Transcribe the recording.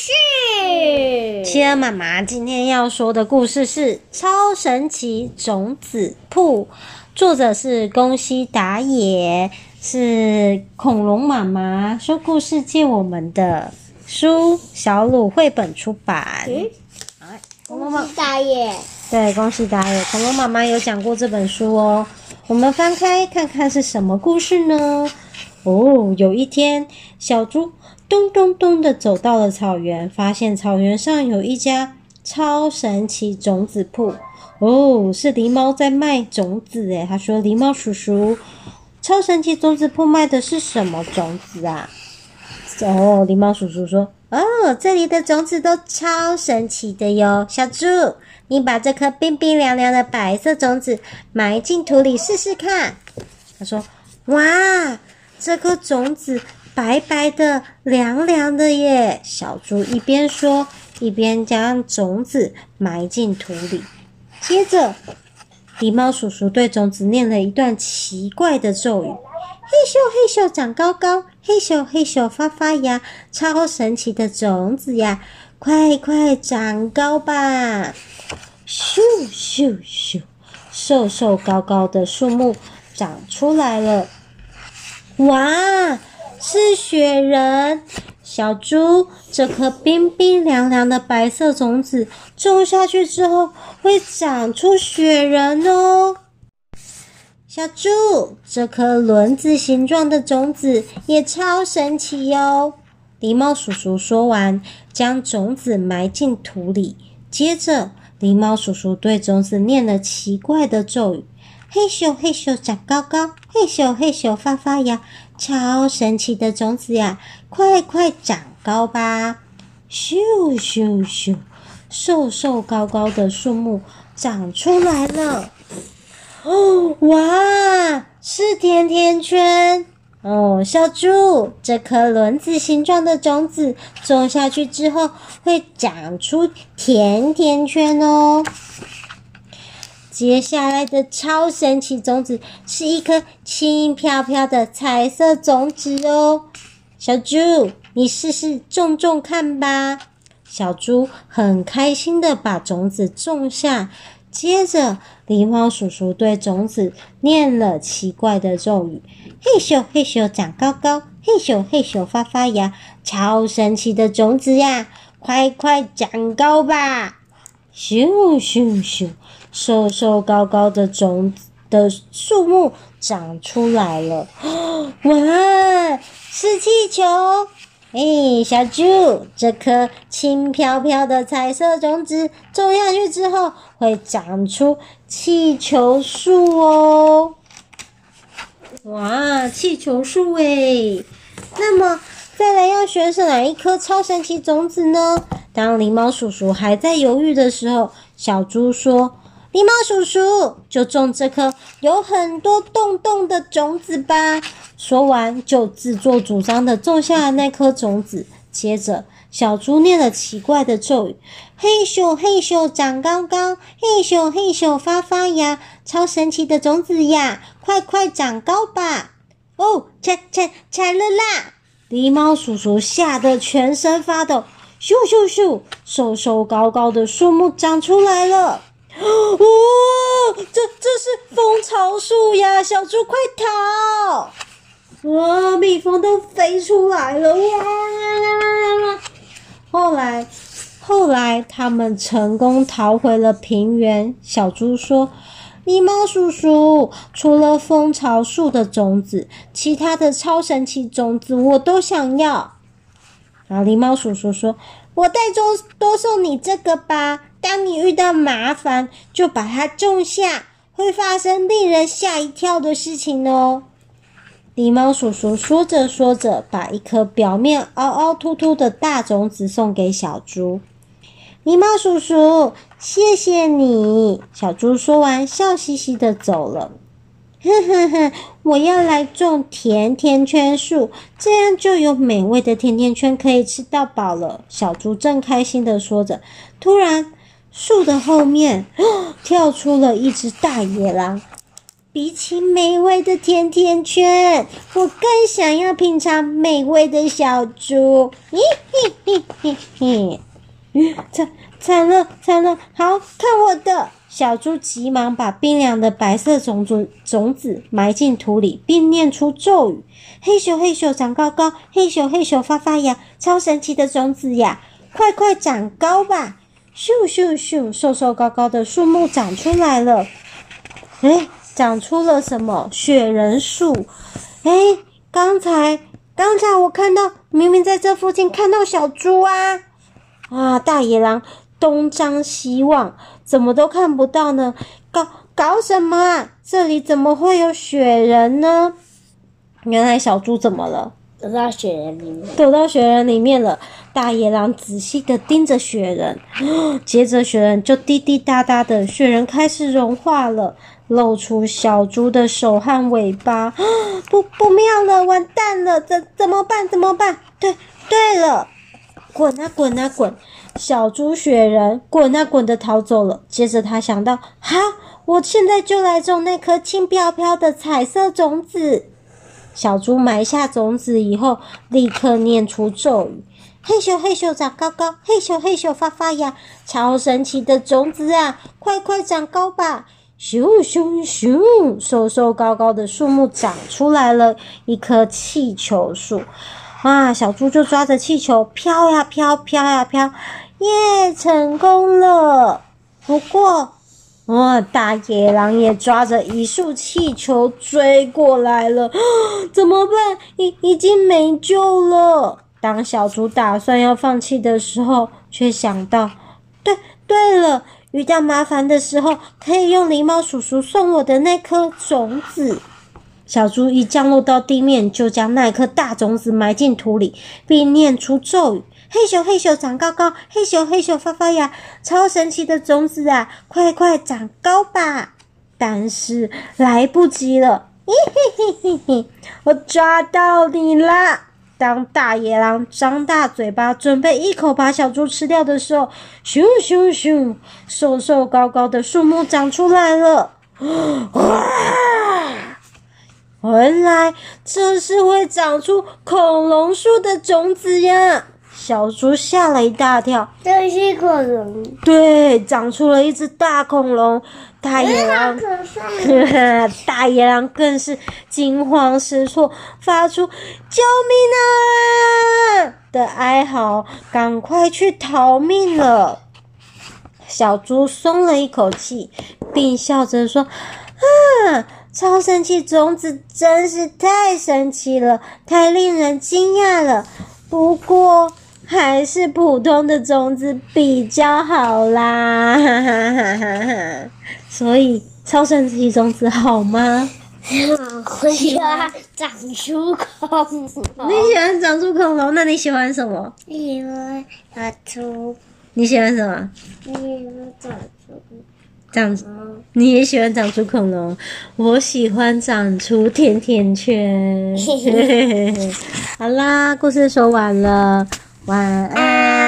事。企鹅妈妈今天要说的故事是《超神奇种子铺》，作者是宫西达也，是恐龙妈妈说故事借我们的书，小鲁绘本出版。嗯，宫西达也，对，宫西达也，恐龙妈妈有讲过这本书哦。我们翻开看看是什么故事呢？哦，有一天，小猪咚咚咚的走到了草原，发现草原上有一家超神奇种子铺。哦，是狸猫在卖种子诶，他说：“狸猫叔叔，超神奇种子铺卖的是什么种子啊？”哦，狸猫叔叔说：“哦，这里的种子都超神奇的哟。小猪，你把这颗冰冰凉凉的白色种子埋进土里试试看。”他说：“哇！”这颗种子白白的、凉凉的耶！小猪一边说，一边将种子埋进土里。接着，狸猫叔叔对种子念了一段奇怪的咒语：“嘿咻嘿咻长高高，嘿咻嘿咻发发芽，超神奇的种子呀，快快长高吧！”咻咻咻，瘦瘦高高的树木长出来了。哇，是雪人！小猪，这颗冰冰凉凉的白色种子种下去之后，会长出雪人哦。小猪，这颗轮子形状的种子也超神奇哟。狸猫叔叔说完，将种子埋进土里，接着，狸猫叔叔对种子念了奇怪的咒语。嘿咻嘿咻长高高，嘿咻嘿咻发发芽，超神奇的种子呀，快快长高吧！咻咻咻，瘦瘦高高的树木长出来了。哦，哇，是甜甜圈哦！小猪，这颗轮子形状的种子种下去之后，会长出甜甜圈哦。接下来的超神奇种子是一颗轻飘飘的彩色种子哦，小猪，你试试种种看吧。小猪很开心的把种子种下，接着狸猫叔叔对种子念了奇怪的咒语：嘿咻嘿咻长高高，嘿咻嘿咻发发芽，超神奇的种子呀，快快长高吧！咻咻咻。瘦瘦高高的种子的树木长出来了，哇，是气球！哎，小猪，这颗轻飘飘的彩色种子种下去之后，会长出气球树哦！哇，气球树哎！那么，再来要选择哪一颗超神奇种子呢？当狸猫叔叔还在犹豫的时候，小猪说。狸猫叔叔，就种这颗有很多洞洞的种子吧。说完，就自作主张的种下了那颗种子。接着，小猪念了奇怪的咒语：“嘿咻嘿咻长高高，嘿咻嘿咻发发芽，超神奇的种子呀，快快长高吧！”哦，拆拆拆了啦！狸猫叔叔吓得全身发抖。咻咻咻，瘦瘦高高的树木长出来了。哇！这这是蜂巢树呀，小猪快逃！哇，蜜蜂都飞出来了！哇！后来，后来他们成功逃回了平原。小猪说：“狸猫叔叔，除了蜂巢树的种子，其他的超神奇种子我都想要。”然后狸猫叔叔说：“我再多多送你这个吧。”当你遇到麻烦，就把它种下，会发生令人吓一跳的事情哦。狸猫叔叔说着说着，把一颗表面凹凹凸凸的大种子送给小猪。狸猫叔叔，谢谢你。小猪说完，笑嘻嘻的走了。哼哼哼，我要来种甜甜圈树，这样就有美味的甜甜圈可以吃到饱了。小猪正开心的说着，突然。树的后面 跳出了一只大野狼，比起美味的甜甜圈，我更想要品尝美味的小猪。咦嘿嘿嘿嘿！惨惨了惨了！好，看我的！小猪急忙把冰凉的白色种子种子埋进土里，并念出咒语：“嘿咻嘿咻长高高，嘿咻嘿咻发发芽，超神奇的种子呀，快快长高吧！”咻咻咻，瘦瘦高高的树木长出来了。诶长出了什么？雪人树。诶，刚才刚才我看到，明明在这附近看到小猪啊！啊，大野狼东张西望，怎么都看不到呢？搞搞什么啊？这里怎么会有雪人呢？原来小猪怎么了？躲到雪人里面。躲到雪人里面了。大野狼仔细的盯着雪人，接着雪人就滴滴答答的，雪人开始融化了。露出小猪的手和尾巴，不不妙了，完蛋了，怎怎么办？怎么办？对对了，滚啊滚啊滚！小猪雪人滚啊滚的逃走了。接着他想到，好，我现在就来种那颗轻飘飘的彩色种子。小猪埋下种子以后，立刻念出咒语：嘿咻嘿咻长高高，嘿咻嘿咻发发芽，超神奇的种子啊，快快长高吧！咻咻咻！瘦瘦高高的树木长出来了，一棵气球树。啊，小猪就抓着气球飘呀飘，飘呀飘，耶，成功了！不过，哇，大野狼也抓着一束气球追过来了，怎么办？已已经没救了。当小猪打算要放弃的时候，却想到，对，对了。遇到麻烦的时候，可以用狸猫叔叔送我的那颗种子。小猪一降落到地面，就将那颗大种子埋进土里，并念出咒语：“嘿咻嘿咻长高高，嘿咻嘿咻发发芽，超神奇的种子啊，快快长高吧！”但是来不及了，嘿嘿嘿嘿嘿，我抓到你啦！当大野狼张大嘴巴准备一口把小猪吃掉的时候，咻咻咻，瘦瘦高高的树木长出来了。原来这是会长出恐龙树的种子呀！小猪吓了一大跳。这是恐龙。对，长出了一只大恐龙。大野狼，大野狼更是惊慌失措，发出“救命啊”的哀嚎，赶快去逃命了。小猪松了一口气，并笑着说：“啊，超神奇种子真是太神奇了，太令人惊讶了。不过……”还是普通的种子比较好啦，哈哈哈哈哈。所以超神奇种子好吗？我喜欢长出恐龙。你喜欢长出恐龙？那你喜欢什么？喜欢长出。你喜欢什么？喜欢长出。长，你也喜欢长出恐龙？我喜欢长出甜甜圈。好啦，故事说完了。晚安。